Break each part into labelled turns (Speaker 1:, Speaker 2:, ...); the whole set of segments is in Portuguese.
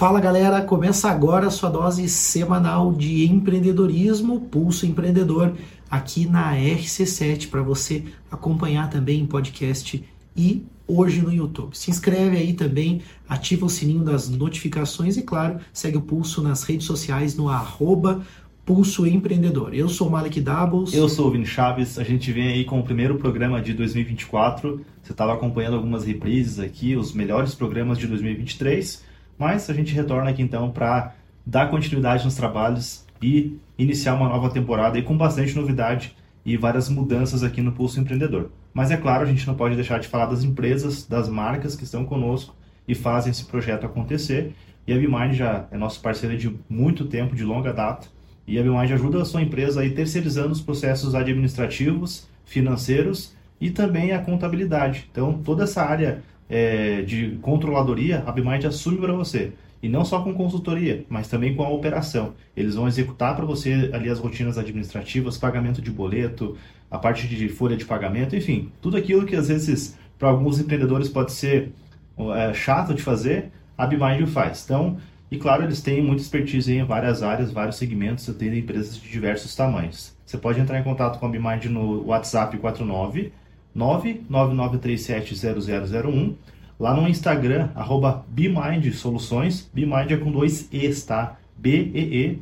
Speaker 1: Fala galera, começa agora a sua dose semanal de empreendedorismo, Pulso Empreendedor, aqui na RC7, para você acompanhar também em podcast e hoje no YouTube. Se inscreve aí também, ativa o sininho das notificações e, claro, segue o Pulso nas redes sociais no arroba Pulso Empreendedor. Eu sou o Malik Doubles.
Speaker 2: Eu sou o Vini Chaves. A gente vem aí com o primeiro programa de 2024. Você estava acompanhando algumas reprises aqui, os melhores programas de 2023. Mas a gente retorna aqui então para dar continuidade nos trabalhos e iniciar uma nova temporada e com bastante novidade e várias mudanças aqui no Pulso Empreendedor. Mas é claro, a gente não pode deixar de falar das empresas, das marcas que estão conosco e fazem esse projeto acontecer. E a BeMind já é nosso parceiro de muito tempo, de longa data. E a BeMind ajuda a sua empresa aí terceirizando os processos administrativos, financeiros e também a contabilidade. Então, toda essa área é, de controladoria, a BeMind assume para você. E não só com consultoria, mas também com a operação. Eles vão executar para você ali as rotinas administrativas, pagamento de boleto, a parte de folha de pagamento, enfim, tudo aquilo que às vezes para alguns empreendedores pode ser é, chato de fazer, a BeMind faz. Então, e claro, eles têm muita expertise em várias áreas, vários segmentos, eu tenho empresas de diversos tamanhos. Você pode entrar em contato com a BeMind no WhatsApp 49 999370001. Lá no Instagram, arroba BeMind Soluções. BeMind é com dois E's, tá? B-E-E,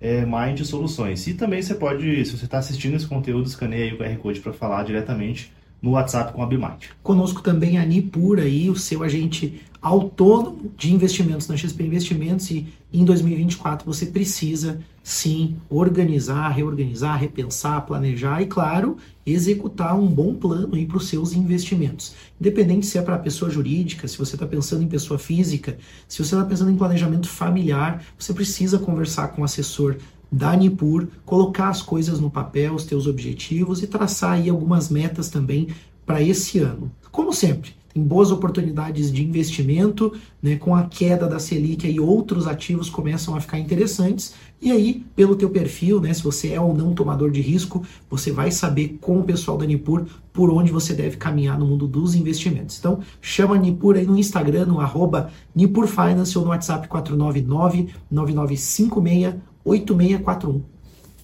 Speaker 2: é, Mind Soluções. E também você pode, se você está assistindo esse conteúdo, escaneia o QR Code para falar diretamente no WhatsApp com a BeMind.
Speaker 1: Conosco também a Nipur aí, o seu agente autônomo de investimentos na XP Investimentos e em 2024 você precisa sim organizar, reorganizar, repensar, planejar e claro, executar um bom plano para os seus investimentos. Independente se é para pessoa jurídica, se você está pensando em pessoa física, se você está pensando em planejamento familiar, você precisa conversar com o assessor da Nipur, colocar as coisas no papel, os teus objetivos e traçar aí algumas metas também para esse ano. Como sempre, tem boas oportunidades de investimento, né, com a queda da Selic e outros ativos começam a ficar interessantes. E aí, pelo teu perfil, né, se você é ou não tomador de risco, você vai saber com o pessoal da Nipur por onde você deve caminhar no mundo dos investimentos. Então, chama a Nipur aí no Instagram, no arroba Nipur Finance ou no WhatsApp 499 9956 8641.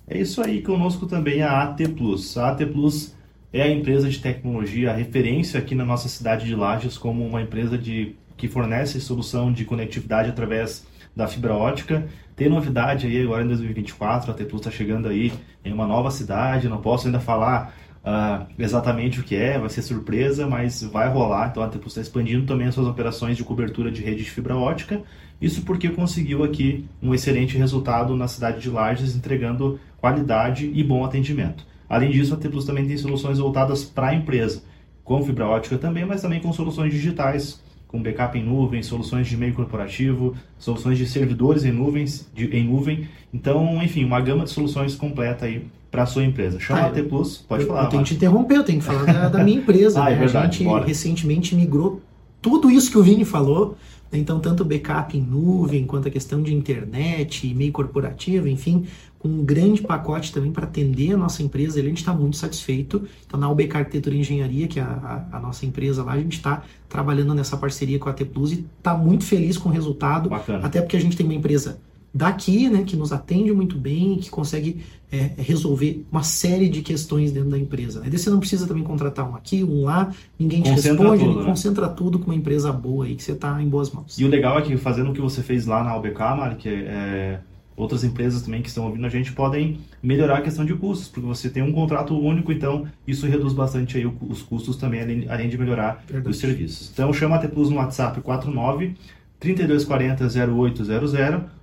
Speaker 2: É isso aí, conosco também a AT Plus. A AT Plus é a empresa de tecnologia, a referência aqui na nossa cidade de Lages como uma empresa de, que fornece solução de conectividade através da fibra ótica. Tem novidade aí agora em 2024, a T Plus está chegando aí em uma nova cidade, não posso ainda falar uh, exatamente o que é, vai ser surpresa, mas vai rolar. Então a T Plus está expandindo também as suas operações de cobertura de rede de fibra ótica. Isso porque conseguiu aqui um excelente resultado na cidade de Lages, entregando qualidade e bom atendimento. Além disso, a T Plus também tem soluções voltadas para a empresa, com fibra ótica também, mas também com soluções digitais, com backup em nuvem, soluções de e-mail corporativo, soluções de servidores em, nuvens, de, em nuvem. Então, enfim, uma gama de soluções completa aí para a sua empresa. Chama ah, a T Plus, pode
Speaker 1: eu,
Speaker 2: falar.
Speaker 1: Eu tenho que te interromper, eu tenho que falar da, da minha empresa.
Speaker 2: ah,
Speaker 1: né?
Speaker 2: é verdade,
Speaker 1: a gente
Speaker 2: bora.
Speaker 1: recentemente migrou tudo isso que o Vini falou então, tanto backup em nuvem, quanto a questão de internet, e-mail corporativo, enfim, com um grande pacote também para atender a nossa empresa. A gente está muito satisfeito. Então, na UBK Arquitetura e Engenharia, que é a, a, a nossa empresa lá, a gente está trabalhando nessa parceria com a T Plus e está muito feliz com o resultado.
Speaker 2: Bacana.
Speaker 1: Até porque a gente tem uma empresa daqui, né, que nos atende muito bem, que consegue é, resolver uma série de questões dentro da empresa. Né? Daí você não precisa também contratar um aqui, um lá, ninguém te
Speaker 2: Concentra
Speaker 1: responde,
Speaker 2: tudo, né?
Speaker 1: concentra tudo com uma empresa boa aí que você está em boas mãos.
Speaker 2: E o legal é que fazendo o que você fez lá na UBK, Mark, é, outras empresas também que estão ouvindo a gente podem melhorar a questão de custos, porque você tem um contrato único, então isso reduz bastante aí os custos também, além, além de melhorar
Speaker 1: Verdade.
Speaker 2: os serviços. Então chama a T Plus no WhatsApp 49 3240 0800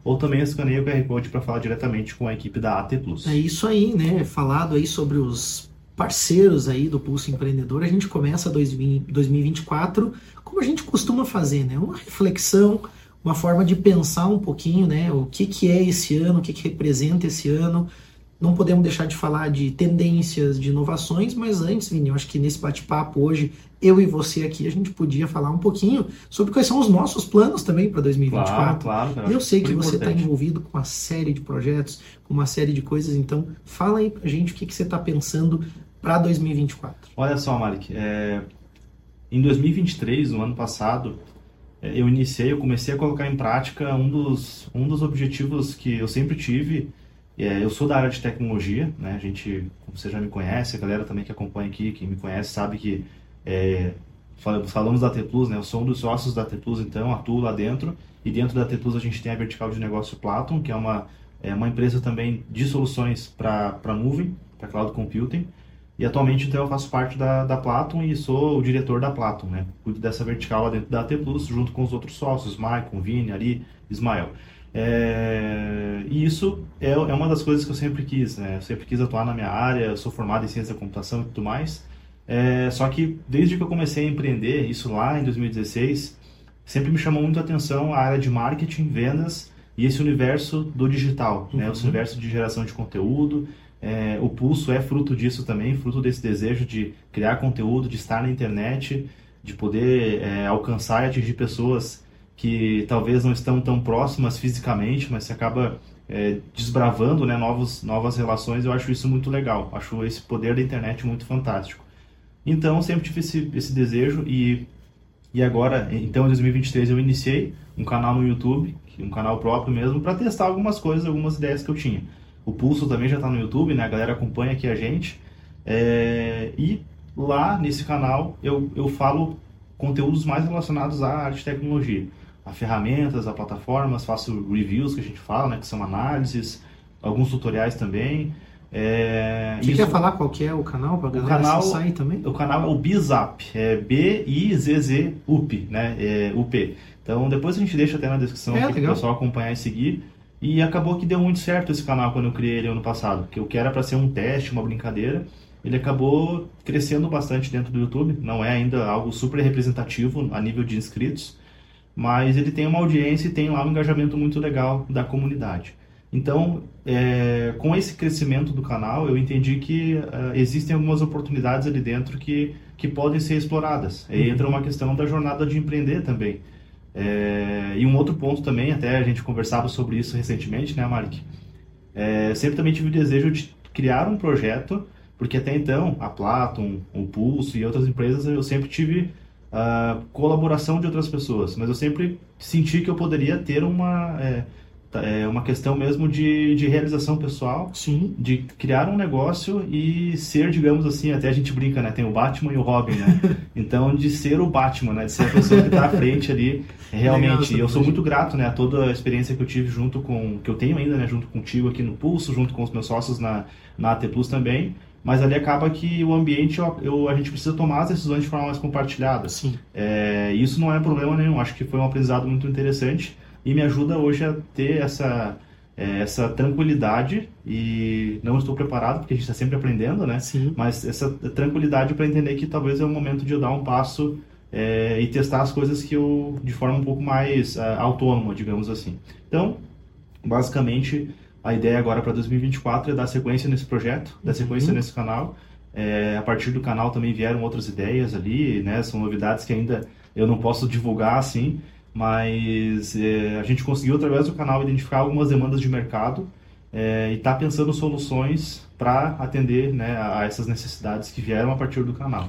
Speaker 2: ou também escaneia o QR Code para falar diretamente com a equipe da AT Plus.
Speaker 1: É isso aí, né? Falado aí sobre os parceiros aí do Pulso Empreendedor, a gente começa 2024 como a gente costuma fazer, né? Uma reflexão, uma forma de pensar um pouquinho, né? O que, que é esse ano, o que, que representa esse ano. Não podemos deixar de falar de tendências, de inovações, mas antes, Vini, eu acho que nesse bate-papo hoje, eu e você aqui, a gente podia falar um pouquinho sobre quais são os nossos planos também para 2024.
Speaker 2: Claro, claro.
Speaker 1: Eu sei que você está envolvido com uma série de projetos, com uma série de coisas, então fala aí pra gente o que, que você está pensando para 2024.
Speaker 2: Olha só, Malik, é, em 2023, no ano passado, eu iniciei, eu comecei a colocar em prática um dos, um dos objetivos que eu sempre tive. É, eu sou da área de tecnologia, né? A gente, como você já me conhece, a galera também que acompanha aqui, que me conhece, sabe que é, falamos da T Plus, né? Eu sou um dos sócios da T Plus, então atuo lá dentro. E dentro da T Plus a gente tem a vertical de negócio Platon, que é uma, é uma empresa também de soluções para nuvem, para cloud computing. E atualmente então eu faço parte da, da Platon e sou o diretor da Platon, né? Cuido dessa vertical lá dentro da AT Plus, junto com os outros sócios, Maicon, Vini, Ari, Ismael. É, e isso é, é uma das coisas que eu sempre quis, né? Eu sempre quis atuar na minha área, sou formado em ciência da computação e tudo mais. É, só que desde que eu comecei a empreender, isso lá em 2016, sempre me chamou muito a atenção a área de marketing, vendas e esse universo do digital, uhum. né? Esse universo de geração de conteúdo, é, o Pulso é fruto disso também, fruto desse desejo de criar conteúdo, de estar na internet, de poder é, alcançar e atingir pessoas que talvez não estão tão próximas fisicamente, mas se acaba é, desbravando né, novos, novas relações. Eu acho isso muito legal, acho esse poder da internet muito fantástico. Então, sempre tive esse, esse desejo e, e agora, então em 2023, eu iniciei um canal no YouTube, um canal próprio mesmo, para testar algumas coisas, algumas ideias que eu tinha. O Pulso também já está no YouTube, né? A galera acompanha aqui a gente. É... E lá nesse canal eu, eu falo conteúdos mais relacionados à arte e tecnologia. A ferramentas, a plataformas, faço reviews que a gente fala, né? Que são análises, alguns tutoriais também.
Speaker 1: É, Você isso... quer falar qual que é o canal para
Speaker 2: galera canal, sair também? O canal é o Bizap, é B-I-Z-Z-UP, né? É, UP. Então depois a gente deixa até na descrição é, para o pessoal acompanhar e seguir. E acabou que deu muito certo esse canal quando eu criei ele ano passado, que o que era para ser um teste, uma brincadeira, ele acabou crescendo bastante dentro do YouTube. Não é ainda algo super representativo a nível de inscritos, mas ele tem uma audiência e tem lá um engajamento muito legal da comunidade. Então, é, com esse crescimento do canal, eu entendi que uh, existem algumas oportunidades ali dentro que, que podem ser exploradas. Aí entra uma questão da jornada de empreender também. É, e um outro ponto também, até a gente conversava sobre isso recentemente, né, Malik? É, sempre também tive o desejo de criar um projeto, porque até então, a Platon, o Pulso e outras empresas, eu sempre tive a colaboração de outras pessoas, mas eu sempre senti que eu poderia ter uma... É, Tá, é uma questão mesmo de, de realização pessoal,
Speaker 1: Sim.
Speaker 2: de criar um negócio e ser, digamos assim, até a gente brinca, né? Tem o Batman e o Robin, né? Então, de ser o Batman, né? De ser a pessoa que está à frente ali, realmente. Legal, eu sou muito grato, né? A toda a experiência que eu tive junto com, que eu tenho ainda, né? Junto contigo aqui no Pulso, junto com os meus sócios na, na AT Plus também. Mas ali acaba que o ambiente, eu, eu, a gente precisa tomar as decisões de forma mais compartilhada.
Speaker 1: Sim.
Speaker 2: É, isso não é problema nenhum. Acho que foi um aprendizado muito interessante e me ajuda hoje a ter essa, é, essa tranquilidade e não estou preparado porque a gente está sempre aprendendo, né?
Speaker 1: Sim.
Speaker 2: Mas essa tranquilidade para entender que talvez é o momento de eu dar um passo é, e testar as coisas que eu de forma um pouco mais uh, autônoma, digamos assim. Então, basicamente, a ideia agora para 2024 é dar sequência nesse projeto, dar sequência uhum. nesse canal. É, a partir do canal também vieram outras ideias ali, né? São novidades que ainda eu não posso divulgar assim, mas é, a gente conseguiu através do canal identificar algumas demandas de mercado é, e está pensando soluções para atender né, a, essas necessidades que vieram a partir do canal.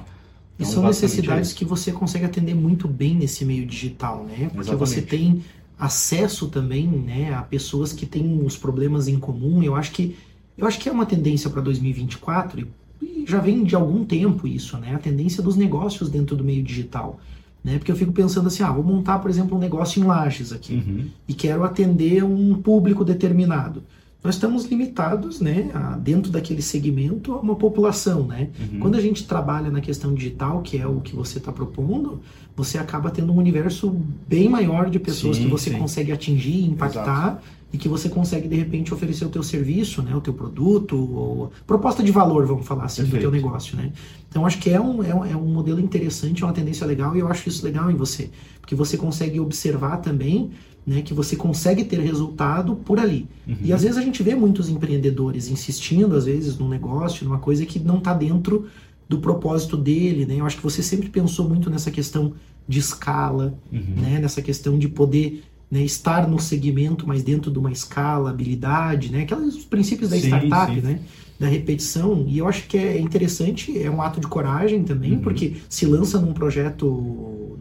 Speaker 1: E então, são necessidades é que você consegue atender muito bem nesse meio digital, né? Porque Exatamente. você tem acesso também, né, a pessoas que têm os problemas em comum. Eu acho que eu acho que é uma tendência para 2024 e já vem de algum tempo isso, né? A tendência dos negócios dentro do meio digital. Né? Porque eu fico pensando assim, ah, vou montar, por exemplo, um negócio em lajes aqui
Speaker 2: uhum.
Speaker 1: e quero atender um público determinado. Nós estamos limitados, né, a, dentro daquele segmento, a uma população, né? Uhum. Quando a gente trabalha na questão digital, que é o que você está propondo, você acaba tendo um universo bem maior de pessoas sim, que você sim. consegue atingir, impactar Exato e que você consegue de repente oferecer o teu serviço, né, o teu produto, ou proposta de valor, vamos falar assim, Perfeito. do teu negócio, né? Então acho que é um, é um, é, um, modelo interessante, é uma tendência legal e eu acho isso legal em você, porque você consegue observar também, né, que você consegue ter resultado por ali. Uhum. E às vezes a gente vê muitos empreendedores insistindo às vezes num negócio, numa coisa que não está dentro do propósito dele, né? Eu acho que você sempre pensou muito nessa questão de escala, uhum. né? Nessa questão de poder né, estar no segmento, mas dentro de uma escala, habilidade, né, aqueles princípios da sim, startup, sim. né, da repetição. E eu acho que é interessante, é um ato de coragem também, uhum. porque se lança num projeto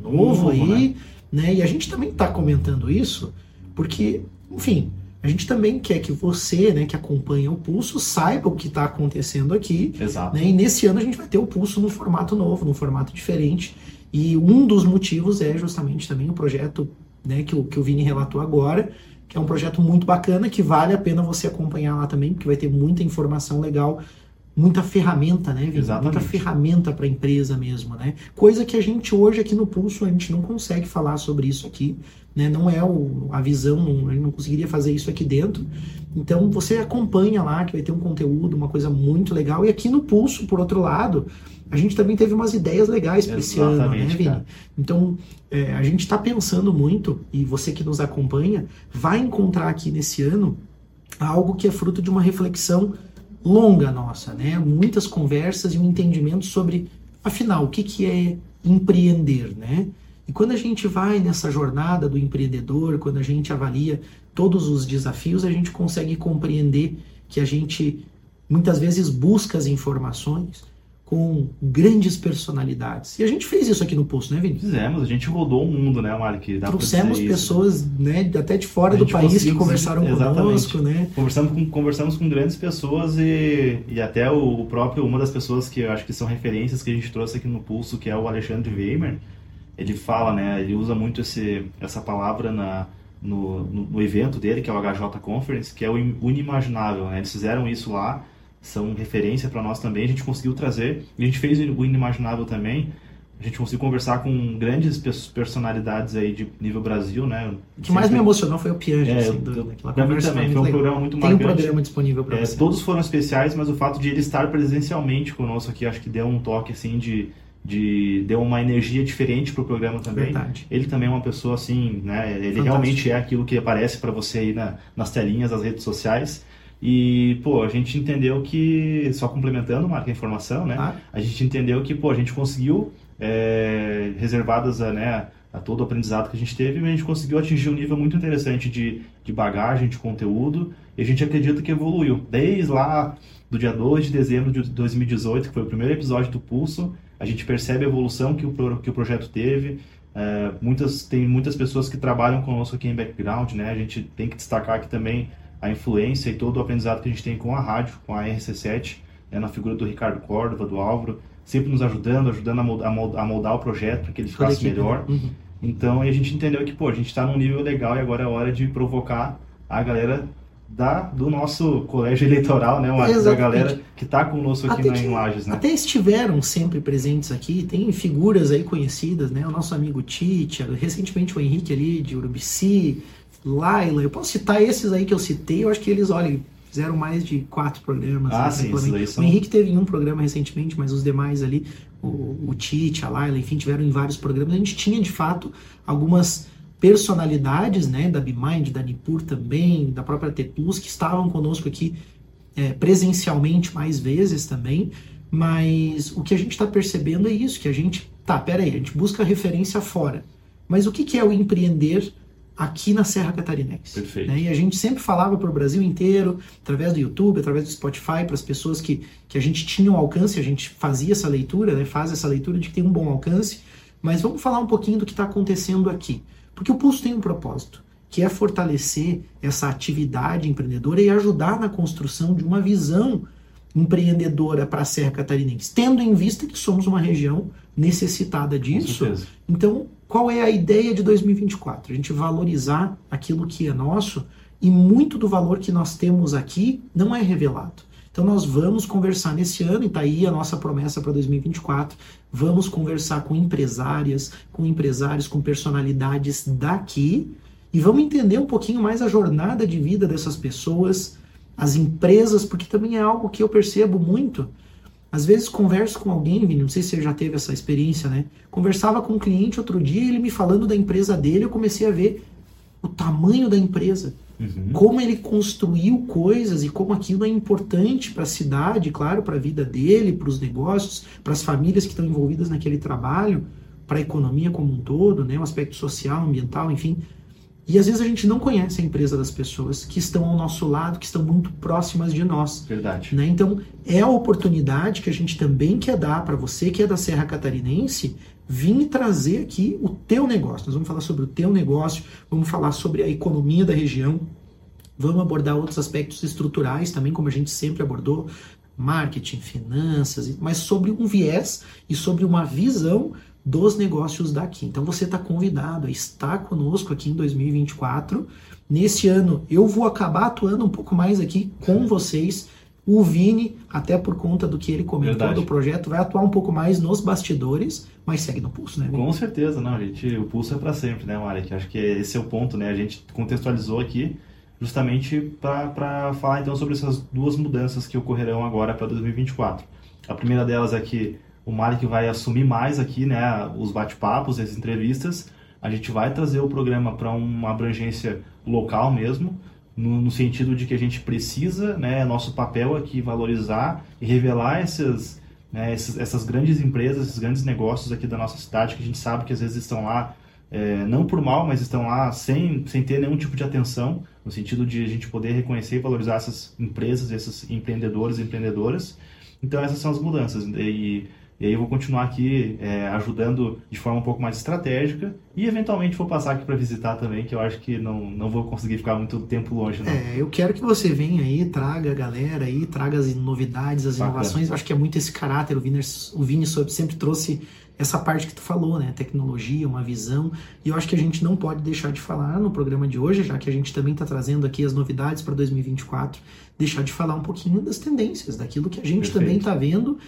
Speaker 1: novo, novo aí, né? Né? E a gente também está comentando isso porque, enfim, a gente também quer que você, né, que acompanha o Pulso, saiba o que está acontecendo aqui.
Speaker 2: Exato.
Speaker 1: Né? E nesse ano a gente vai ter o Pulso no formato novo, num formato diferente. E um dos motivos é justamente também o projeto né, que, o, que o Vini relatou agora, que é um projeto muito bacana, que vale a pena você acompanhar lá também, porque vai ter muita informação legal muita ferramenta, né, Vini?
Speaker 2: Exatamente.
Speaker 1: Muita ferramenta para a empresa mesmo, né? Coisa que a gente hoje aqui no Pulso, a gente não consegue falar sobre isso aqui, né? Não é o, a visão, não, a gente não conseguiria fazer isso aqui dentro. Então você acompanha lá, que vai ter um conteúdo, uma coisa muito legal. E aqui no Pulso, por outro lado, a gente também teve umas ideias legais para esse ano, né, Vini?
Speaker 2: cara.
Speaker 1: Então, é, a gente está pensando muito, e você que nos acompanha, vai encontrar aqui nesse ano algo que é fruto de uma reflexão longa nossa, né? Muitas conversas e um entendimento sobre, afinal, o que, que é empreender, né? E quando a gente vai nessa jornada do empreendedor, quando a gente avalia todos os desafios, a gente consegue compreender que a gente muitas vezes busca as informações com grandes personalidades. E a gente fez isso aqui no Pulso, né, Vinícius?
Speaker 2: Fizemos, a gente rodou o mundo, né, dá pra
Speaker 1: Trouxemos
Speaker 2: dizer isso.
Speaker 1: pessoas né, até de fora do país que conversaram
Speaker 2: exatamente.
Speaker 1: conosco, né?
Speaker 2: Conversamos com, conversamos com grandes pessoas e, e até o próprio, uma das pessoas que eu acho que são referências que a gente trouxe aqui no Pulso, que é o Alexandre Weimer, ele fala, né, ele usa muito esse, essa palavra na, no, no, no evento dele, que é o HJ Conference, que é o in- unimaginável, né, eles fizeram isso lá, são referência para nós também, a gente conseguiu trazer, a gente fez o inimaginável também, a gente conseguiu conversar com grandes pers- personalidades aí de nível Brasil, né?
Speaker 1: O que mais me emocionou foi o Piange,
Speaker 2: É,
Speaker 1: sem dúvida. Aquela conversa
Speaker 2: também, foi um
Speaker 1: legal.
Speaker 2: programa muito
Speaker 1: Tem um programa disponível para
Speaker 2: É,
Speaker 1: você.
Speaker 2: todos foram especiais, mas o fato de ele estar presencialmente conosco aqui, acho que deu um toque assim de, de deu uma energia diferente pro programa também.
Speaker 1: Verdade.
Speaker 2: Ele também é uma pessoa assim, né? Ele
Speaker 1: Fantástico.
Speaker 2: realmente é aquilo que aparece para você aí na- nas telinhas das redes sociais. E, pô, a gente entendeu que, só complementando, Marca, a informação, né?
Speaker 1: Tá?
Speaker 2: A gente entendeu que, pô, a gente conseguiu, é, reservadas a, né, a todo o aprendizado que a gente teve, mas a gente conseguiu atingir um nível muito interessante de, de bagagem, de conteúdo, e a gente acredita que evoluiu. Desde lá do dia 2 de dezembro de 2018, que foi o primeiro episódio do Pulso, a gente percebe a evolução que o, que o projeto teve. É, muitas, tem muitas pessoas que trabalham conosco aqui em background, né? A gente tem que destacar aqui também a influência e todo o aprendizado que a gente tem com a rádio, com a RC7, né, na figura do Ricardo Córdova, do Álvaro, sempre nos ajudando, ajudando a moldar, a moldar- o projeto para que ele ficasse melhor.
Speaker 1: né? Uhum.
Speaker 2: Então a gente entendeu que pô, a gente está num nível legal e agora é hora de provocar a galera da, do nosso colégio eleitoral, né? Uma, da galera que está conosco aqui
Speaker 1: Até
Speaker 2: na,
Speaker 1: que-
Speaker 2: Lages, né?
Speaker 1: Até estiveram sempre presentes aqui, tem figuras aí conhecidas, né? O nosso amigo Tite, recentemente o Henrique ali de Urubici, Laila, eu posso citar esses aí que eu citei, eu acho que eles, olha, fizeram mais de quatro programas.
Speaker 2: Ah,
Speaker 1: né,
Speaker 2: sim, esses aí são-
Speaker 1: O Henrique teve em um programa recentemente, mas os demais ali, o, o Tite, a Laila, enfim, tiveram em vários programas. A gente tinha, de fato, algumas personalidades, né, da BeMind, da Nipur também, da própria T Plus, que estavam conosco aqui é, presencialmente mais vezes também, mas o que a gente está percebendo é isso, que a gente, tá, peraí, a gente busca referência fora, mas o que, que é o empreender aqui na Serra Catarinense?
Speaker 2: Perfeito.
Speaker 1: né? E a gente sempre falava para o Brasil inteiro, através do YouTube, através do Spotify, para as pessoas que, que a gente tinha um alcance, a gente fazia essa leitura, né? faz essa leitura de que tem um bom alcance, mas vamos falar um pouquinho do que está acontecendo aqui. Porque o Pulso tem um propósito, que é fortalecer essa atividade empreendedora e ajudar na construção de uma visão empreendedora para a Serra Catarinense, tendo em vista que somos uma região necessitada disso. Então, qual é a ideia de 2024? A gente valorizar aquilo que é nosso e muito do valor que nós temos aqui não é revelado. Então, nós vamos conversar nesse ano, e está aí a nossa promessa para 2024. Vamos conversar com empresárias, com empresários, com personalidades daqui e vamos entender um pouquinho mais a jornada de vida dessas pessoas, as empresas, porque também é algo que eu percebo muito. Às vezes converso com alguém, Vini, não sei se você já teve essa experiência, né? Conversava com um cliente outro dia, ele me falando da empresa dele, eu comecei a ver o tamanho da empresa,
Speaker 2: Uhum.
Speaker 1: como ele construiu coisas e como aquilo é importante para a cidade, claro, para a vida dele, para os negócios, para as famílias que estão envolvidas naquele trabalho, para a economia como um todo, né? O aspecto social, ambiental, enfim. E às vezes a gente não conhece a empresa das pessoas que estão ao nosso lado, que estão muito próximas de nós.
Speaker 2: Verdade.
Speaker 1: Né? Então, é a oportunidade que a gente também quer dar para você que é da Serra Catarinense, vir trazer aqui o teu negócio. Nós vamos falar sobre o teu negócio, vamos falar sobre a economia da região, vamos abordar outros aspectos estruturais também, como a gente sempre abordou, marketing, finanças, mas sobre um viés e sobre uma visão dos negócios daqui. Então você está convidado a estar conosco aqui em 2024. Nesse ano eu vou acabar atuando um pouco mais aqui com vocês. O Vini, até por conta do que ele comentou Verdade. do projeto, vai atuar um pouco mais nos bastidores, mas segue no pulso, né?
Speaker 2: Vini? Com certeza, não, gente. O pulso é para sempre, né, Marek? Acho que esse é o ponto, né? A gente contextualizou aqui justamente para falar então sobre essas duas mudanças que ocorrerão agora para 2024. A primeira delas é que o Malik vai assumir mais aqui, né, os bate-papos, as entrevistas. A gente vai trazer o programa para uma abrangência local mesmo, no, no, sentido de que a gente precisa, né, nosso papel aqui valorizar e revelar essas, né, essas, essas grandes empresas, esses grandes negócios aqui da nossa cidade, que a gente sabe que às vezes estão lá é, não por mal, mas estão lá sem, sem ter nenhum tipo de atenção, no sentido de a gente poder reconhecer e valorizar essas empresas, esses empreendedores e empreendedoras. Então essas são as mudanças. E e aí eu vou continuar aqui é, ajudando de forma um pouco mais estratégica e eventualmente vou passar aqui para visitar também, que eu acho que não, não vou conseguir ficar muito tempo longe. Não.
Speaker 1: É, eu quero que você venha aí, traga a galera aí, traga as novidades, as Bacana. inovações. Eu acho que é muito esse caráter. O Vini, o Vini sempre trouxe essa parte que tu falou, né? Tecnologia, uma visão. E eu acho que a gente não pode deixar de falar no programa de hoje, já que a gente também está trazendo aqui as novidades para 2024, deixar de falar um pouquinho das tendências, daquilo que a gente Perfeito. também está vendo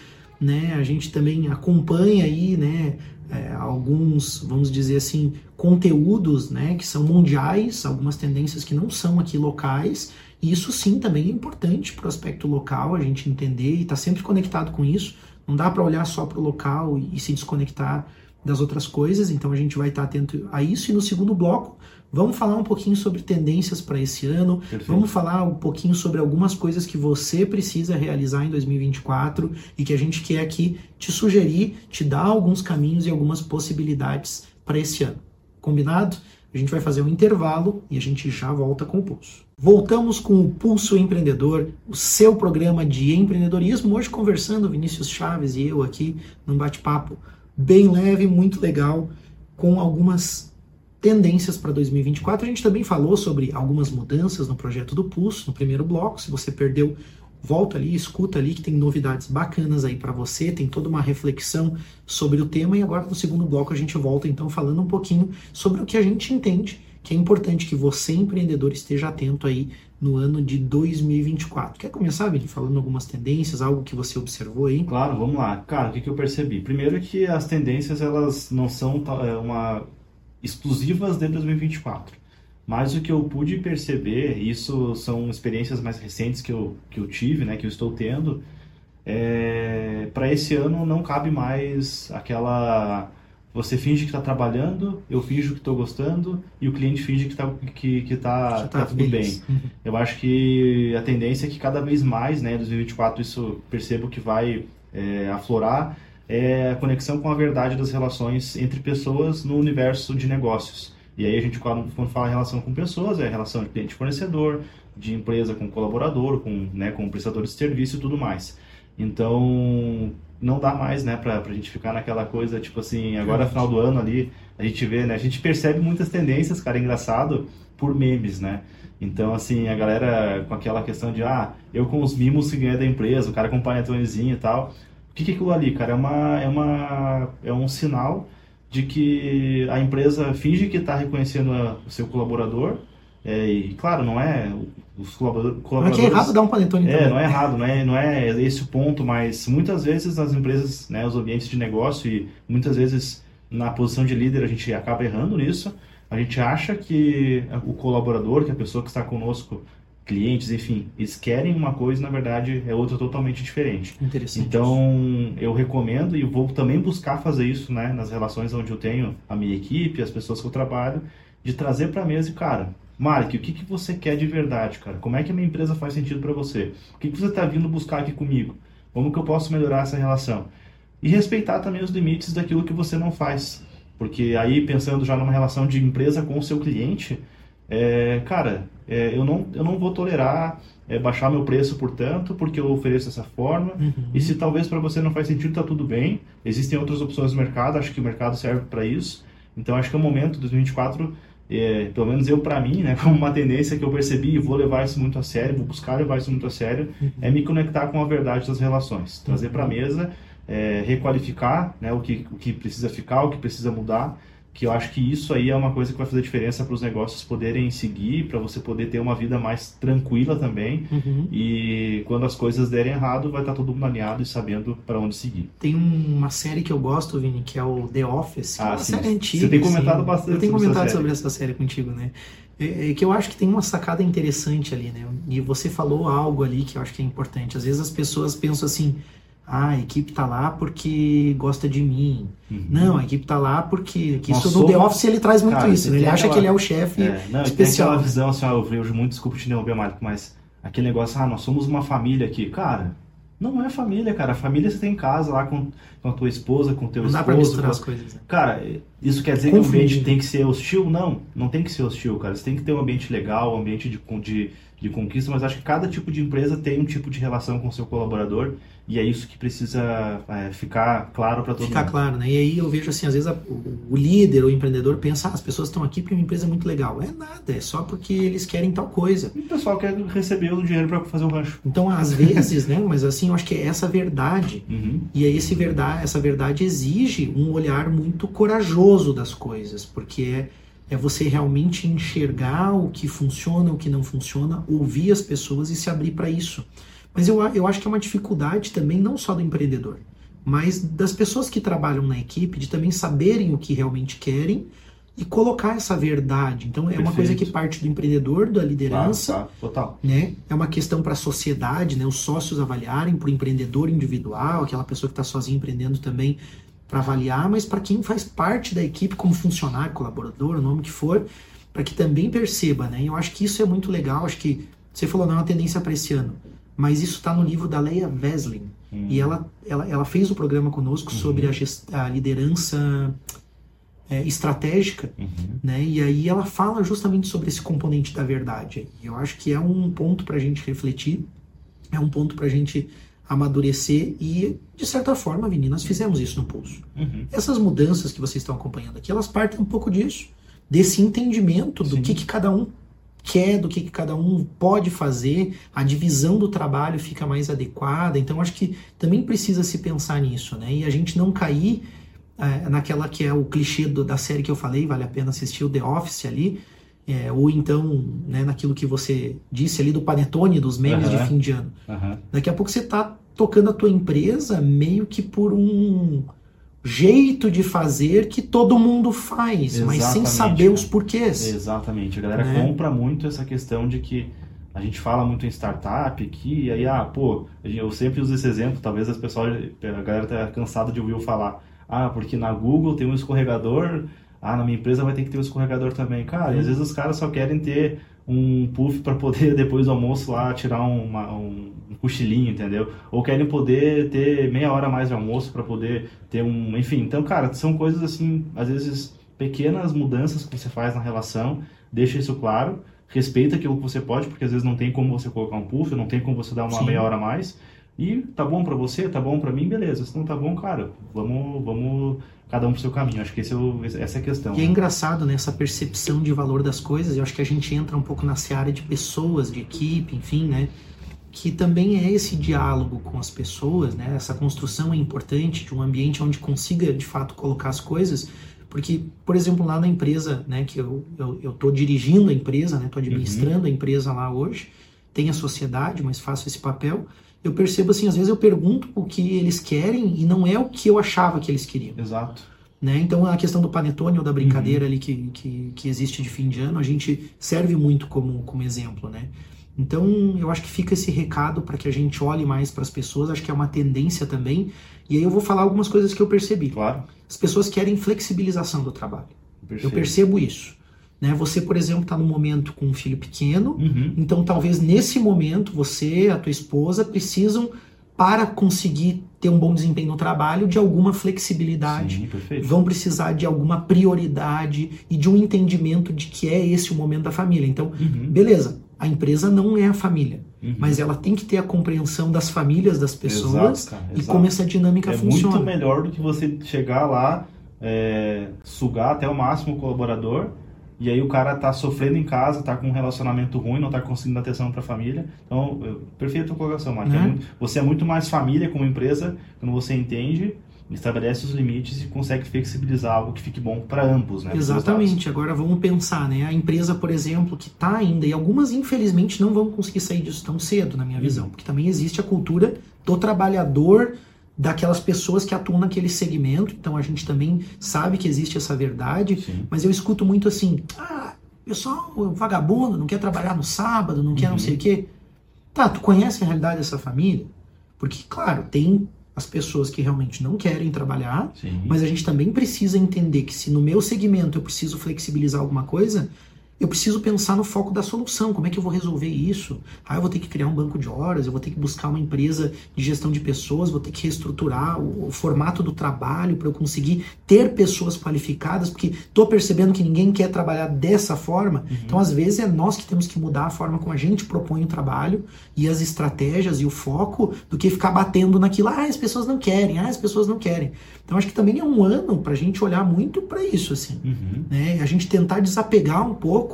Speaker 1: né? A gente também acompanha aí, né? É, alguns, vamos dizer assim, conteúdos, né? Que são mundiais, algumas tendências que não são aqui locais. E isso sim também é importante para o aspecto local, a gente entender e estar tá sempre conectado com isso. Não dá para olhar só para o local e, e se desconectar das outras coisas, então a gente vai estar atento a isso. E no segundo bloco, vamos falar um pouquinho sobre tendências para esse ano, Perfeito. vamos falar um pouquinho sobre algumas coisas que você precisa realizar em 2024 e que a gente quer aqui te sugerir, te dar alguns caminhos e algumas possibilidades para esse ano. Combinado? A gente vai fazer um intervalo e a gente já volta com o Pulso. Voltamos com o Pulso Empreendedor, o seu programa de empreendedorismo. Hoje conversando, Vinícius Chaves e eu aqui num bate-papo bem leve, muito legal, com algumas tendências para 2024. A gente também falou sobre algumas mudanças no projeto do Pulso, no primeiro bloco. Se você perdeu, volta ali, escuta ali, que tem novidades bacanas aí para você, tem toda uma reflexão sobre o tema. E agora, no segundo bloco, a gente volta então falando um pouquinho sobre o que a gente entende que é importante que você, empreendedor, esteja atento aí no ano de 2024. Quer começar, Vini, falando algumas tendências, algo que você observou aí?
Speaker 2: Claro, vamos lá. Cara, o que, eu percebi? Primeiro que as tendências, elas não são é, uma exclusivas de 2024. Mas o que eu pude perceber, isso são experiências mais recentes que eu, que eu tive, né, que eu estou tendo, é, para esse ano não cabe mais aquela você finge que está trabalhando, eu finjo que estou gostando e o cliente finge que está que, que tá, tá, tá tudo bem. Eu acho que a tendência é que cada vez mais, né, em 2024 isso percebo que vai é, aflorar, é a conexão com a verdade das relações entre pessoas no universo de negócios. E aí a gente, quando, quando fala em relação com pessoas, é a relação de cliente-fornecedor, de empresa com colaborador, com, né, com prestador de serviço e tudo mais. Então, não dá mais, né, pra, pra gente ficar naquela coisa, tipo assim, agora final do ano ali, a gente vê, né, a gente percebe muitas tendências, cara, engraçado, por memes, né. Então, assim, a galera com aquela questão de, ah, eu com os mimos que ganhei da empresa, o cara com o panetonezinho e tal. O que, que é aquilo ali, cara? É, uma, é, uma, é um sinal de que a empresa finge que está reconhecendo a, o seu colaborador, é, e claro, não é os colaboradores. Não é
Speaker 1: que é errado dar um panetone
Speaker 2: É, também. não é errado, não é, não é esse o ponto, mas muitas vezes as empresas, né, os ambientes de negócio e muitas vezes na posição de líder a gente acaba errando nisso. A gente acha que o colaborador, que a pessoa que está conosco, clientes, enfim, eles querem uma coisa, na verdade é outra totalmente diferente.
Speaker 1: Interessante.
Speaker 2: Então, eu recomendo e vou também buscar fazer isso, né, nas relações onde eu tenho a minha equipe, as pessoas que eu trabalho, de trazer para a mesa e, cara, Mark, o que, que você quer de verdade, cara? Como é que a minha empresa faz sentido para você? O que, que você está vindo buscar aqui comigo? Como que eu posso melhorar essa relação? E respeitar também os limites daquilo que você não faz. Porque aí, pensando já numa relação de empresa com o seu cliente, é, cara, é, eu, não, eu não vou tolerar é, baixar meu preço por tanto, porque eu ofereço dessa forma. Uhum. E se talvez para você não faz sentido, tá tudo bem. Existem outras opções no mercado, acho que o mercado serve para isso. Então acho que é o momento, 2024, é, pelo menos eu para mim, né, como uma tendência que eu percebi e vou levar isso muito a sério, vou buscar levar isso muito a sério, uhum. é me conectar com a verdade das relações, trazer para a uhum. mesa, é, requalificar né, o, que, o que precisa ficar, o que precisa mudar que eu acho que isso aí é uma coisa que vai fazer diferença para os negócios poderem seguir, para você poder ter uma vida mais tranquila também. Uhum. E quando as coisas derem errado, vai estar tá todo mundo alinhado e sabendo para onde seguir.
Speaker 1: Tem uma série que eu gosto, Vini, que é o The Office. É ah, é uma sim. série antiga.
Speaker 2: Você tem comentado assim. bastante.
Speaker 1: Eu tenho sobre comentado sobre essa série contigo, né? É, é, que eu acho que tem uma sacada interessante ali, né? E você falou algo ali que eu acho que é importante. Às vezes as pessoas pensam assim, ah, a equipe tá lá porque gosta de mim. Uhum. Não, a equipe tá lá porque que isso no The Office ele traz muito cara, isso. Ele acha aquela... que ele é o chefe é, não, especial.
Speaker 2: Tem aquela visão assim, ó, eu vejo muito, desculpa te interromper, Marco, mas aquele negócio, ah, nós somos uma família aqui. Cara, não é família, cara. A família você tem em casa lá com, com a tua esposa, com o teu não esposo. Não dá pra misturar com... as coisas. Né? Cara, isso quer dizer Confunde. que o ambiente tem que ser hostil? Não, não tem que ser hostil, cara. Você tem que ter um ambiente legal, um ambiente de, de, de conquista, mas acho que cada tipo de empresa tem um tipo de relação com o seu colaborador e é isso que precisa é, ficar claro para todo
Speaker 1: ficar
Speaker 2: mundo.
Speaker 1: Ficar claro, né? E aí eu vejo assim, às vezes a, o, líder, o empreendedor pensa, ah, as pessoas estão aqui porque a empresa é muito legal. É nada, é só porque eles querem tal coisa.
Speaker 2: E o pessoal quer receber o dinheiro para fazer o rancho.
Speaker 1: Então, às vezes, né? Mas assim, eu acho que é essa verdade. Uhum. E aí esse verdade, essa verdade exige um olhar muito corajoso das coisas, porque é é você realmente enxergar o que funciona, o que não funciona, ouvir as pessoas e se abrir para isso. Mas eu, eu acho que é uma dificuldade também, não só do empreendedor, mas das pessoas que trabalham na equipe, de também saberem o que realmente querem e colocar essa verdade. Então é Perfeito. uma coisa que parte do empreendedor, da liderança,
Speaker 2: claro, claro. Total.
Speaker 1: né? É uma questão para a sociedade, né? Os sócios avaliarem, para o empreendedor individual, aquela pessoa que está sozinha empreendendo também para avaliar, mas para quem faz parte da equipe como funcionário, colaborador, o nome que for, para que também perceba, né? Eu acho que isso é muito legal. Acho que você falou não é uma tendência para esse ano mas isso está no livro da Leia Veslin. Uhum. E ela, ela, ela fez o um programa conosco uhum. sobre a, gest, a liderança é, estratégica, uhum. né? E aí ela fala justamente sobre esse componente da verdade. E eu acho que é um ponto para a gente refletir, é um ponto para a gente amadurecer e, de certa forma, Vini, nós fizemos isso no Pulso. Uhum. Essas mudanças que vocês estão acompanhando aqui, elas partem um pouco disso, desse entendimento do que, que cada um quer, do que, que cada um pode fazer, a divisão do trabalho fica mais adequada. Então, acho que também precisa se pensar nisso, né? E a gente não cair é, naquela que é o clichê do, da série que eu falei, vale a pena assistir o The Office ali, é, ou então né, naquilo que você disse ali do panetone, dos memes uhum. de fim de ano. Uhum. Daqui a pouco você está tocando a tua empresa meio que por um jeito de fazer que todo mundo faz, Exatamente, mas sem saber os porquês.
Speaker 2: Exatamente. A galera né? compra muito essa questão de que a gente fala muito em startup aqui, e aí, ah, pô, eu sempre uso esse exemplo, talvez as pessoas, a galera tá cansada de ouvir eu falar, ah, porque na Google tem um escorregador, ah, na minha empresa vai ter que ter um escorregador também. Cara, e às vezes os caras só querem ter um puff para poder depois do almoço lá tirar uma, um, um cochilinho, entendeu? Ou querem poder ter meia hora mais de almoço para poder ter um, enfim. Então, cara, são coisas assim, às vezes pequenas mudanças que você faz na relação, deixa isso claro, respeita aquilo que você pode, porque às vezes não tem como você colocar um puff, não tem como você dar uma Sim. meia hora a mais. E tá bom para você, tá bom para mim, beleza. Se não tá bom, cara, vamos, vamos cada um pro seu caminho. Acho que é o, essa é a questão.
Speaker 1: E é né? é engraçado, né, essa percepção de valor das coisas. Eu acho que a gente entra um pouco nessa área de pessoas, de equipe, enfim, né? Que também é esse diálogo com as pessoas, né? Essa construção é importante de um ambiente onde consiga, de fato, colocar as coisas. Porque, por exemplo, lá na empresa, né, que eu, eu, eu tô dirigindo a empresa, né, tô administrando uhum. a empresa lá hoje, tem a sociedade, mas faço esse papel eu percebo assim, às vezes eu pergunto o que eles querem e não é o que eu achava que eles queriam.
Speaker 2: Exato.
Speaker 1: Né? Então a questão do panetone ou da brincadeira uhum. ali que, que, que, existe de fim de ano, a gente serve muito como, como exemplo, né? Então eu acho que fica esse recado para que a gente olhe mais para as pessoas, acho que é uma tendência também. E aí eu vou falar algumas coisas que eu percebi.
Speaker 2: Claro.
Speaker 1: As pessoas querem flexibilização do trabalho. Eu percebo isso. Né? Você, por exemplo, está num momento com um filho pequeno, uhum. então talvez nesse momento você, a tua esposa, precisam para conseguir ter um bom desempenho no trabalho, de alguma flexibilidade,
Speaker 2: Sim, perfeito.
Speaker 1: vão precisar de alguma prioridade e de um entendimento de que é esse o momento da família. Então,
Speaker 2: Uhum,
Speaker 1: beleza, a empresa não é a família,
Speaker 2: uhum.
Speaker 1: mas ela tem que ter a compreensão das famílias das pessoas
Speaker 2: Exato, cara,
Speaker 1: e
Speaker 2: exato.
Speaker 1: como essa dinâmica
Speaker 2: é
Speaker 1: funciona.
Speaker 2: muito melhor do que você chegar lá, é, sugar até o máximo o colaborador, e aí o cara tá sofrendo em casa, tá com um relacionamento ruim, não tá conseguindo dar atenção para a família. Então, eu- perfeita a colocação, Mark. É
Speaker 1: Né?
Speaker 2: muito- você é muito mais família como empresa quando você entende, estabelece os limites e consegue flexibilizar algo que fique bom para ambos, né?
Speaker 1: Exatamente. Agora vamos pensar, né? A empresa, por exemplo, que está ainda, e algumas infelizmente não vão conseguir sair disso tão cedo, na minha
Speaker 2: Uhum.
Speaker 1: visão, porque também existe a cultura do trabalhador, daquelas pessoas que atuam naquele segmento. Então a gente também sabe que existe essa verdade,
Speaker 2: Sim.
Speaker 1: mas eu escuto muito assim: ah, pessoal, vagabundo, não quer trabalhar no sábado, não quer não
Speaker 2: Uhum.
Speaker 1: sei o quê. Tá, tu conhece a realidade dessa família? Porque, claro, tem as pessoas que realmente não querem trabalhar,
Speaker 2: Sim.
Speaker 1: mas a gente também precisa entender que se no meu segmento eu preciso flexibilizar alguma coisa, eu preciso pensar no foco da solução. Como é que eu vou resolver isso? Ah, eu vou ter que criar um banco de horas, eu vou ter que buscar uma empresa de gestão de pessoas, vou ter que reestruturar o, o formato do trabalho para eu conseguir ter pessoas qualificadas, porque estou percebendo que ninguém quer trabalhar dessa forma. Então, às vezes, é nós que temos que mudar a forma como a gente propõe o trabalho e as estratégias e o foco do que ficar batendo naquilo. Ah, as pessoas não querem, ah, as pessoas não querem. Então, acho que também é um ano para a gente olhar muito para isso, assim
Speaker 2: Uhum.
Speaker 1: né? A gente tentar desapegar um pouco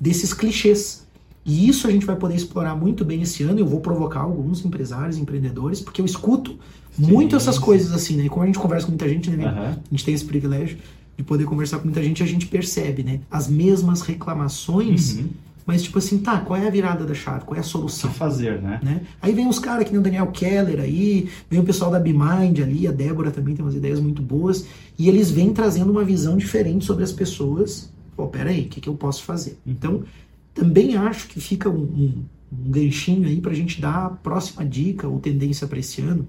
Speaker 1: desses clichês. E isso a gente vai poder explorar muito bem esse ano. Eu vou provocar alguns empresários, empreendedores, porque eu escuto
Speaker 2: Sim,
Speaker 1: muito essas
Speaker 2: sim.
Speaker 1: coisas assim, né? E como a gente conversa com muita gente, né?
Speaker 2: Aham.
Speaker 1: A gente tem esse privilégio de poder conversar com muita gente, a gente percebe, né? As mesmas reclamações,
Speaker 2: Uhum.
Speaker 1: mas tipo assim, tá, qual é a virada da chave? Qual é a
Speaker 2: O
Speaker 1: solução?
Speaker 2: que fazer, né?
Speaker 1: né? Aí vem os caras que nem o Daniel Keller aí, vem o pessoal da BeMind ali, a Débora também tem umas ideias muito boas, e eles vêm trazendo uma visão diferente sobre as pessoas. Pô, peraí, o que, que eu posso fazer? Então, também acho que fica um, um, um ganchinho aí pra gente dar a próxima dica ou tendência para esse ano,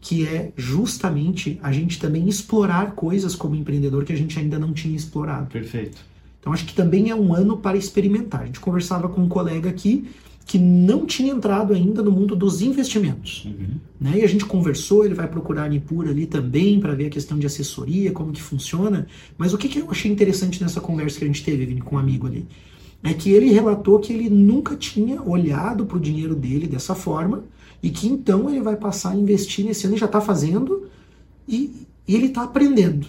Speaker 1: que é justamente a gente também explorar coisas como empreendedor que a gente ainda não tinha explorado.
Speaker 2: Perfeito.
Speaker 1: Então acho que também é um ano para experimentar. A gente conversava com um colega aqui que não tinha entrado ainda no mundo dos investimentos.
Speaker 2: Uhum.
Speaker 1: Né? E a gente conversou, ele vai procurar a Nipur ali também para ver a questão de assessoria, como que funciona. Mas o que, que eu achei interessante nessa conversa que a gente teve, Vini, com um amigo ali, é que ele relatou que ele nunca tinha olhado para o dinheiro dele dessa forma e que então ele vai passar a investir nesse ano e já está fazendo e, e ele está aprendendo.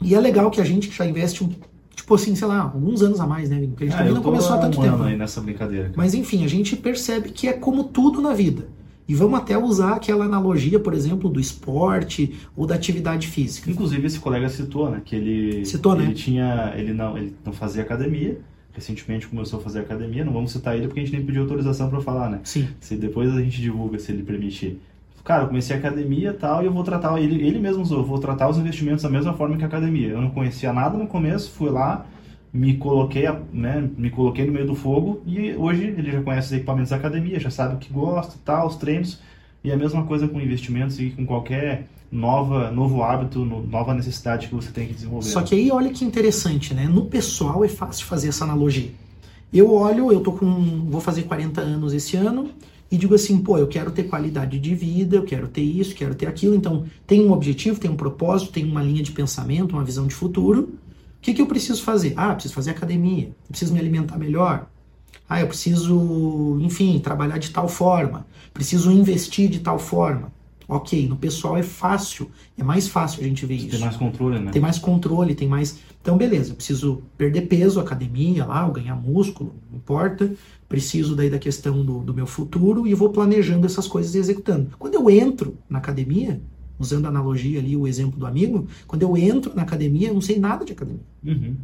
Speaker 1: E é legal que a gente que já investe um, tipo assim, sei lá, alguns anos a mais, né, Vini? Porque a gente
Speaker 2: Ah,
Speaker 1: também não começou há tanto
Speaker 2: um
Speaker 1: tempo. né?
Speaker 2: aí nessa brincadeira. cara.
Speaker 1: Mas enfim, a gente percebe que é como tudo na vida. E vamos até usar aquela analogia, por exemplo, do esporte ou da atividade física.
Speaker 2: Inclusive esse colega citou, né, que ele
Speaker 1: Citou, né?
Speaker 2: ele tinha, ele não, ele não fazia academia. Recentemente começou a fazer academia. Não vamos citar ele porque a gente nem pediu autorização para falar, né?
Speaker 1: Sim,
Speaker 2: Se depois a gente divulga, se ele permitir. Cara, eu comecei a academia tal, e eu vou tratar, ele, ele mesmo usou, vou tratar os investimentos da mesma forma que a academia. Eu não conhecia nada no começo, fui lá, me coloquei, né, me coloquei no meio do fogo, e hoje ele já conhece os equipamentos da academia, já sabe o que gosta tal, os treinos, e a mesma coisa com investimentos e com qualquer nova, novo hábito, no- nova necessidade que você tem que desenvolver.
Speaker 1: Só que aí olha que interessante, né? No pessoal é fácil fazer essa analogia. Eu olho, eu tô com. vou fazer 40 anos esse ano e digo assim, pô, eu quero ter qualidade de vida, eu quero ter isso, quero ter aquilo. Então, tem um objetivo, tem um propósito, tem uma linha de pensamento, uma visão de futuro. O que, que eu preciso fazer? Ah, preciso fazer academia, preciso me alimentar melhor. Ah, eu preciso, enfim, trabalhar de tal forma, preciso investir de tal forma. Ok, no pessoal é fácil, é mais fácil a gente ver
Speaker 2: Você
Speaker 1: isso
Speaker 2: tem mais controle, né?
Speaker 1: tem mais controle, tem mais. Então, beleza, eu preciso perder peso, academia lá, ou ganhar músculo, não importa. Preciso daí da questão do, do meu futuro e vou planejando essas coisas e executando. Quando eu entro na academia, usando a analogia ali, o exemplo do amigo, quando eu entro na academia, eu não sei nada de academia.
Speaker 2: Uhum.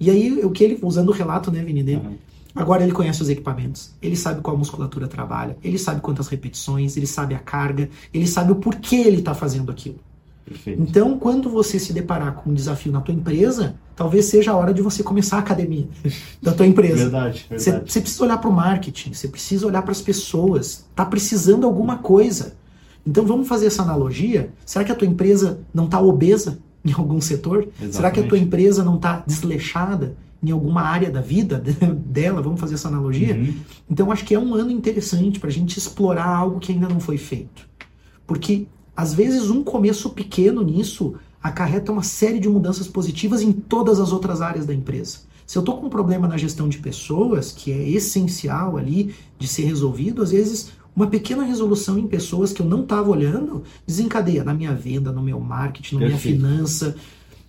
Speaker 1: E aí, o que ele, usando o relato, né, Vini, dele,
Speaker 2: Aham.
Speaker 1: Agora ele conhece os equipamentos, ele sabe qual musculatura trabalha, ele sabe quantas repetições, ele sabe a carga, ele sabe o porquê ele está fazendo aquilo.
Speaker 2: Perfeito.
Speaker 1: Então, quando você se deparar com um desafio na tua empresa, talvez seja a hora de você começar a academia da tua empresa.
Speaker 2: Verdade,
Speaker 1: Você,
Speaker 2: verdade.
Speaker 1: você precisa olhar para o marketing, você precisa olhar para as pessoas. Está precisando alguma coisa. Então vamos fazer essa analogia. Será que a tua empresa não está obesa em algum setor? Será que a tua
Speaker 2: Exatamente.
Speaker 1: empresa não está desleixada em alguma área da vida dela? Vamos fazer essa analogia?
Speaker 2: Uhum.
Speaker 1: Então acho que é um ano interessante para a gente explorar algo que ainda não foi feito. Porque às vezes um começo pequeno nisso acarreta uma série de mudanças positivas em todas as outras áreas da empresa. Se eu estou com um problema na gestão de pessoas, que é essencial ali de ser resolvido, às vezes uma pequena resolução em pessoas que eu não estava olhando desencadeia na minha venda, no meu marketing, na minha finança.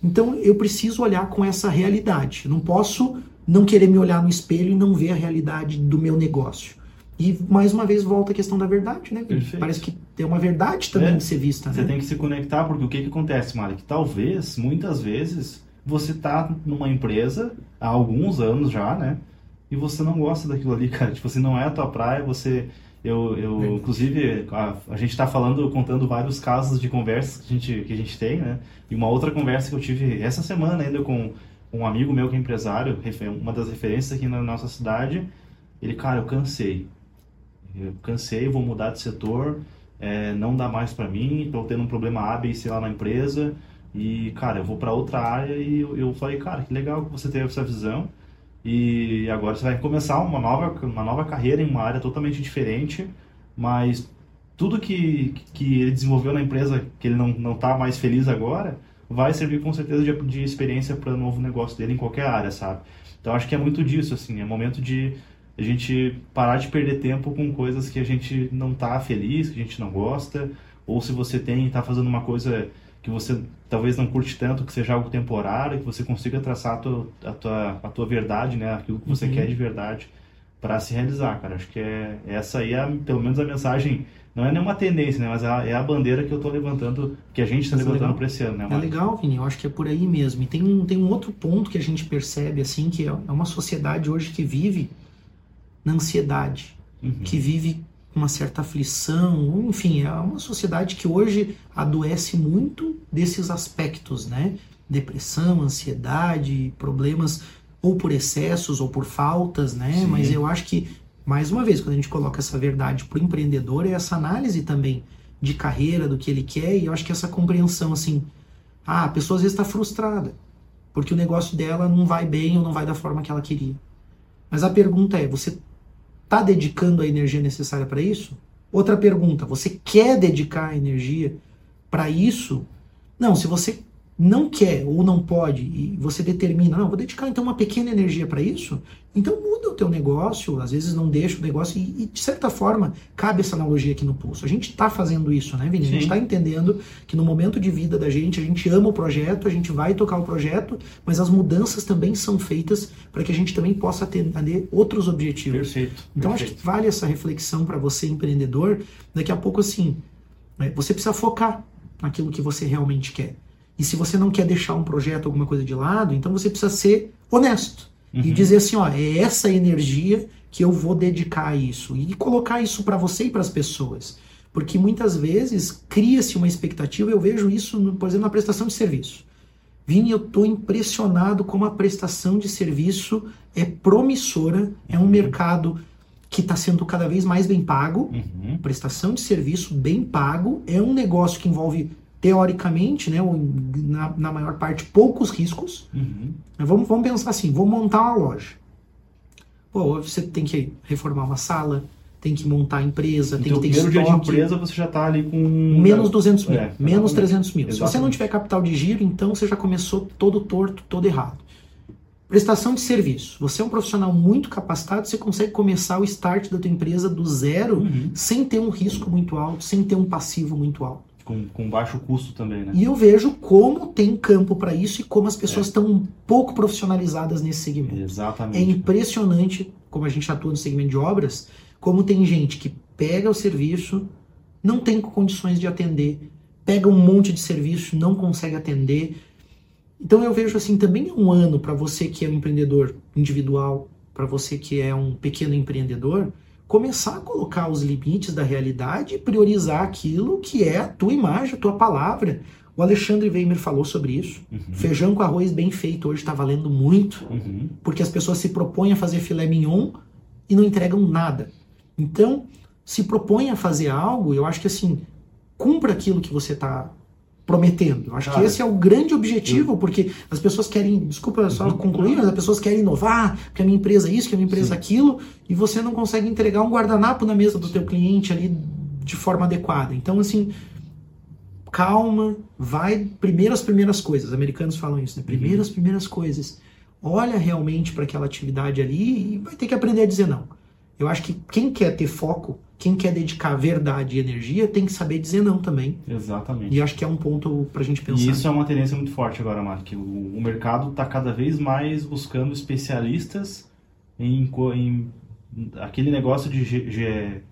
Speaker 1: Então eu preciso olhar com essa realidade. Eu não posso não querer me olhar no espelho e não ver a realidade do meu negócio. E mais uma vez volta a questão da verdade, né? Perfeito. Parece que tem uma verdade também é, de ser vista.
Speaker 2: Você
Speaker 1: né?
Speaker 2: tem que se conectar, porque o que, que acontece, Mari? Que talvez, muitas vezes, você tá numa empresa há alguns anos já, né? E você não gosta daquilo ali, cara. Tipo, assim, não é a tua praia, você. Eu, eu inclusive, a, a gente está falando, contando vários casos de conversas que a, gente, que a gente tem, né? E uma outra conversa que eu tive essa semana ainda com um amigo meu que é empresário, uma das referências aqui na nossa cidade. Ele, cara, eu cansei. Eu cansei, vou mudar de setor, é, não dá mais para mim, estou tendo um problema A, B e C lá na empresa e, cara, eu vou para outra área e eu, eu, falei, cara, que legal que você teve essa visão. E agora você vai começar uma nova, uma nova carreira em uma área totalmente diferente, mas tudo que, que ele desenvolveu na empresa, que ele não, não tá mais feliz agora, vai servir com certeza de, de experiência para o novo negócio dele em qualquer área, sabe? Então acho que é muito disso, assim, é momento de a gente parar de perder tempo com coisas que a gente não tá feliz, que a gente não gosta, ou se você tem, tá fazendo uma coisa que você talvez não curte tanto, que seja algo temporário, que você consiga traçar a tua, a tua, a tua verdade, né? Aquilo que você uhum. quer de verdade para se realizar, cara. Acho que é essa aí é pelo menos a mensagem, não é nenhuma tendência, né? Mas é a, é bandeira que eu estou levantando, que a gente está é levantando para esse ano, né?
Speaker 1: É legal, Vini. Eu acho que é por aí mesmo. E tem um, tem um outro ponto que a gente percebe, assim, que é, é uma sociedade hoje que vive na ansiedade, uhum. que vive uma certa aflição, enfim, é uma sociedade que hoje adoece muito desses aspectos, né? Depressão, ansiedade, problemas ou por excessos ou por faltas, né? Sim. Mas eu acho que, mais uma vez, quando a gente coloca essa verdade para o empreendedor, é essa análise também de carreira, do que ele quer, e eu acho que essa compreensão, assim, ah, a pessoa às vezes está frustrada, porque o negócio dela não vai bem ou não vai da forma que ela queria. Mas a pergunta é, você está dedicando a energia necessária para isso? Outra pergunta: você quer dedicar a energia para isso? Não, se você não quer ou não pode e você determina, não, vou dedicar então uma pequena energia para isso, então muda o teu negócio, às vezes não deixa o negócio e, e de certa forma cabe essa analogia aqui no pulso. A gente está fazendo isso, né, Vini? A gente está entendendo que no momento de vida da gente, a gente ama o projeto, a gente vai tocar o projeto, mas as mudanças também são feitas para que a gente também possa atender outros objetivos.
Speaker 2: Perfeito.
Speaker 1: Então
Speaker 2: perfeito.
Speaker 1: acho que vale essa reflexão para você empreendedor, daqui a pouco assim, né, você precisa focar naquilo que você realmente quer. E se você não quer deixar um projeto, alguma coisa de lado, então você precisa ser honesto uhum. e dizer assim, ó, é essa energia que eu vou dedicar a isso e colocar isso para você e para as pessoas. Porque muitas vezes cria-se uma expectativa, eu vejo isso, por exemplo, na prestação de serviço. Vini, eu estou impressionado como a prestação de serviço é promissora, é um uhum. mercado que está sendo cada vez mais bem pago. Uhum. Prestação de serviço bem pago é um negócio que envolve teoricamente, né, na, na maior parte, poucos riscos. Uhum. Vamos, vamos pensar assim, vou montar uma loja. Pô, você tem que reformar uma sala, tem que montar a empresa, então, tem que ter
Speaker 2: primeiro estoque. dia de empresa você já está ali com...
Speaker 1: Menos 200 mil, é, menos 300 mil. Exatamente. Se você não tiver capital de giro, então você já começou todo torto, todo errado. Prestação de serviço. Você é um profissional muito capacitado, você consegue começar o start da tua empresa do zero, uhum. sem ter um risco muito alto, sem ter um passivo muito alto.
Speaker 2: Com, com baixo custo também, né?
Speaker 1: E eu vejo como tem campo para isso e como as pessoas é. estão um pouco profissionalizadas nesse segmento.
Speaker 2: Exatamente.
Speaker 1: É impressionante como a gente atua no segmento de obras, como tem gente que pega o serviço, não tem condições de atender, pega um monte de serviço, não consegue atender. Então eu vejo assim, também é um ano para você que é um empreendedor individual, para você que é um pequeno empreendedor, começar a colocar os limites da realidade e priorizar aquilo que é a tua imagem, a tua palavra. O Alexandre Weimer falou sobre isso. Uhum. Feijão com arroz bem feito hoje está valendo muito, uhum. porque as pessoas se propõem a fazer filé mignon e não entregam nada. Então, se propõe a fazer algo, eu acho que assim, cumpra aquilo que você está prometendo. Acho Cara, que esse é o grande objetivo, eu... porque as pessoas querem, desculpa só uhum. concluir, mas as pessoas querem inovar, que a minha empresa é isso, que a minha empresa é aquilo, e você não consegue entregar um guardanapo na mesa do teu cliente ali de forma adequada. Então, assim, calma, vai primeiro as primeiras coisas. Os americanos falam isso, né? Primeiro uhum. as primeiras coisas. Olha realmente para aquela atividade ali e vai ter que aprender a dizer não. Eu acho que quem quer ter foco, quem quer dedicar verdade e energia, tem que saber dizer não também.
Speaker 2: Exatamente.
Speaker 1: E acho que é um ponto para a gente pensar.
Speaker 2: E isso é uma tendência muito forte agora, Mark. O, o mercado está cada vez mais buscando especialistas em, em aquele negócio de, de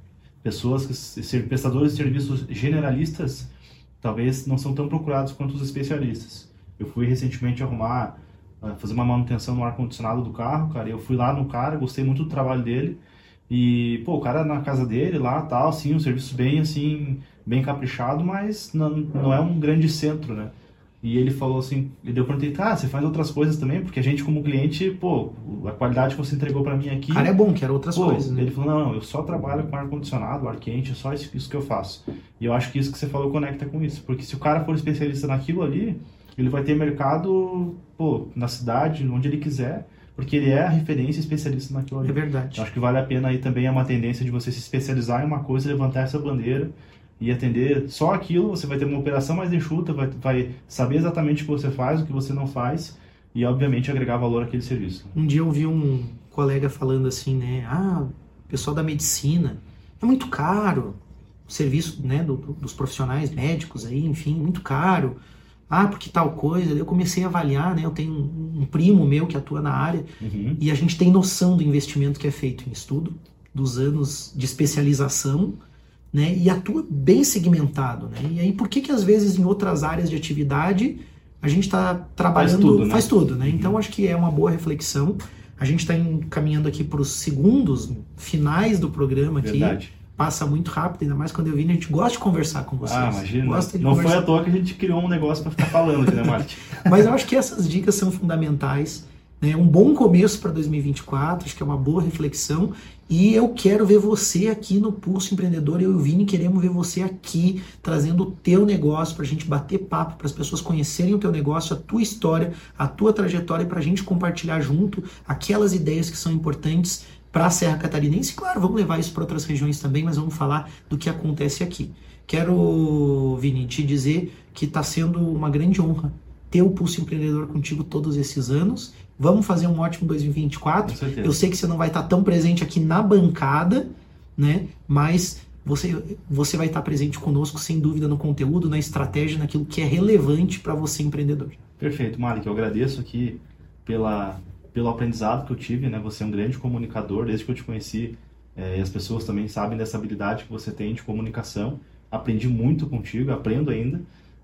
Speaker 2: pessoas que ser prestadores de serviços generalistas talvez não são tão procurados quanto os especialistas. Eu fui recentemente arrumar, ah, fazer uma manutenção no ar-condicionado do carro, cara, eu fui lá no cara, gostei muito do trabalho dele, e, pô, o cara na casa dele lá, tal, sim, um serviço bem, assim, bem caprichado, mas não, não é um grande centro, né? E ele falou assim, e eu perguntei, tá, você faz outras coisas também? Porque a gente como cliente, pô, a qualidade que você entregou para mim aqui...
Speaker 1: Cara, é bom, quero outras
Speaker 2: pô,
Speaker 1: coisas, né?
Speaker 2: Ele falou, não, eu só trabalho com ar-condicionado, ar quente, é só isso, isso que eu faço. E eu acho que isso que você falou conecta com isso, porque se o cara for especialista naquilo ali, ele vai ter mercado, pô, na cidade, onde ele quiser, porque ele é a referência especialista naquilo ali.
Speaker 1: É verdade.
Speaker 2: Eu acho que vale a pena aí também é uma tendência de você se especializar em uma coisa, levantar essa bandeira e atender só aquilo, você vai ter uma operação mais enxuta, vai, vai saber exatamente o que você faz, o que você não faz e, obviamente, agregar valor àquele serviço.
Speaker 1: Um dia eu ouvi um colega falando assim, né? Ah, pessoal da medicina é muito caro, o serviço né, do, dos profissionais médicos aí, enfim, muito caro. Ah, porque tal coisa. Eu comecei a avaliar, né? Eu tenho um, um primo meu que atua na área uhum. e a gente tem noção do investimento que é feito em estudo, dos anos de especialização né? E atua bem segmentado, né? E aí por que que às vezes em outras áreas de atividade a gente está trabalhando faz tudo, né? Faz tudo, né? Uhum. Então acho que é uma boa reflexão. A gente está caminhando aqui para os segundos finais do programa aqui. Verdade. Passa muito rápido, ainda mais quando eu vim. A gente gosta de conversar com vocês.
Speaker 2: Ah, imagina. Gosta de Não conversar. foi à toa que a gente criou um negócio para ficar falando aqui, né, Marte?
Speaker 1: Mas eu acho que essas dicas são fundamentais. Né? Um bom começo para 2024, acho que é uma boa reflexão. E eu quero ver você aqui no Pulso Empreendedor. Eu e o Vini queremos ver você aqui trazendo o teu negócio para a gente bater papo, para as pessoas conhecerem o teu negócio, a tua história, a tua trajetória, para a gente compartilhar junto aquelas ideias que são importantes para a Serra Catarinense. Claro, vamos levar isso para outras regiões também, mas vamos falar do que acontece aqui. Quero, Vini, te dizer que está sendo uma grande honra ter o Pulso Empreendedor contigo todos esses anos Vamos fazer um ótimo 2024. Eu sei que você não vai estar tão presente aqui na bancada, né? Mas você, você vai estar presente conosco, sem dúvida, no conteúdo, na estratégia, naquilo que é relevante para você, empreendedor.
Speaker 2: Perfeito, Malik. Eu agradeço aqui pela, pelo aprendizado que eu tive, né? Você é um grande comunicador, desde que eu te conheci, é, e as pessoas também sabem dessa habilidade que você tem de comunicação. Aprendi muito contigo, aprendo ainda.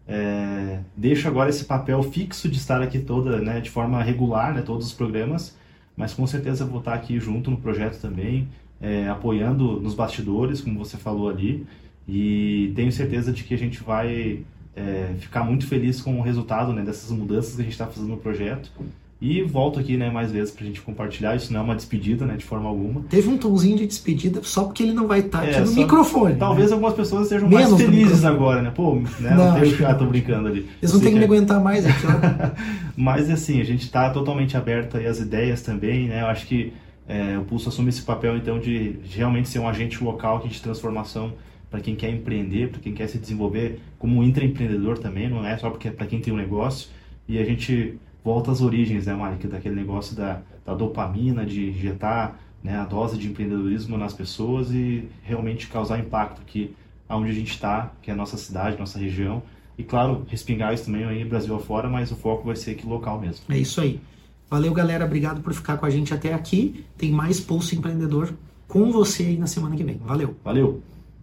Speaker 2: É, deixo agora esse papel fixo de estar aqui toda, né, de forma regular, né, todos os programas, mas com certeza vou estar aqui junto no projeto também, é, apoiando nos bastidores, como você falou ali, e tenho certeza de que a gente vai é, ficar muito feliz com o resultado né, dessas mudanças que a gente está fazendo no projeto. E volto aqui, né, mais vezes pra gente compartilhar. Isso não é uma despedida, né, de forma alguma.
Speaker 1: Teve um tomzinho de despedida só porque ele não vai estar tá é, aqui no microfone.
Speaker 2: Talvez né? algumas pessoas estejam Menos mais felizes agora, né? Pô, né, não, não deixa, ah, tô brincando ali.
Speaker 1: Eles vão ter que me aguentar mais aqui, ó.
Speaker 2: Mas assim, a gente tá totalmente aberto aí às ideias também, né? Eu acho que é, o Pulso assume esse papel, então, de, de realmente ser um agente local aqui de transformação para quem quer empreender, para quem quer se desenvolver como um intraempreendedor também, não é só porque é para quem tem um negócio. E a gente volta às origens, né, Mike? Daquele negócio da, da dopamina, de injetar né, a dose de empreendedorismo nas pessoas e realmente causar impacto aqui onde a gente está, que é a nossa cidade, nossa região. E claro, respingar isso também aí Brasil afora, mas o foco vai ser aqui local mesmo.
Speaker 1: É isso aí. Valeu, galera. Obrigado por ficar com a gente até aqui. Tem mais Pulso Empreendedor com você aí na semana que vem. Valeu.
Speaker 2: Valeu.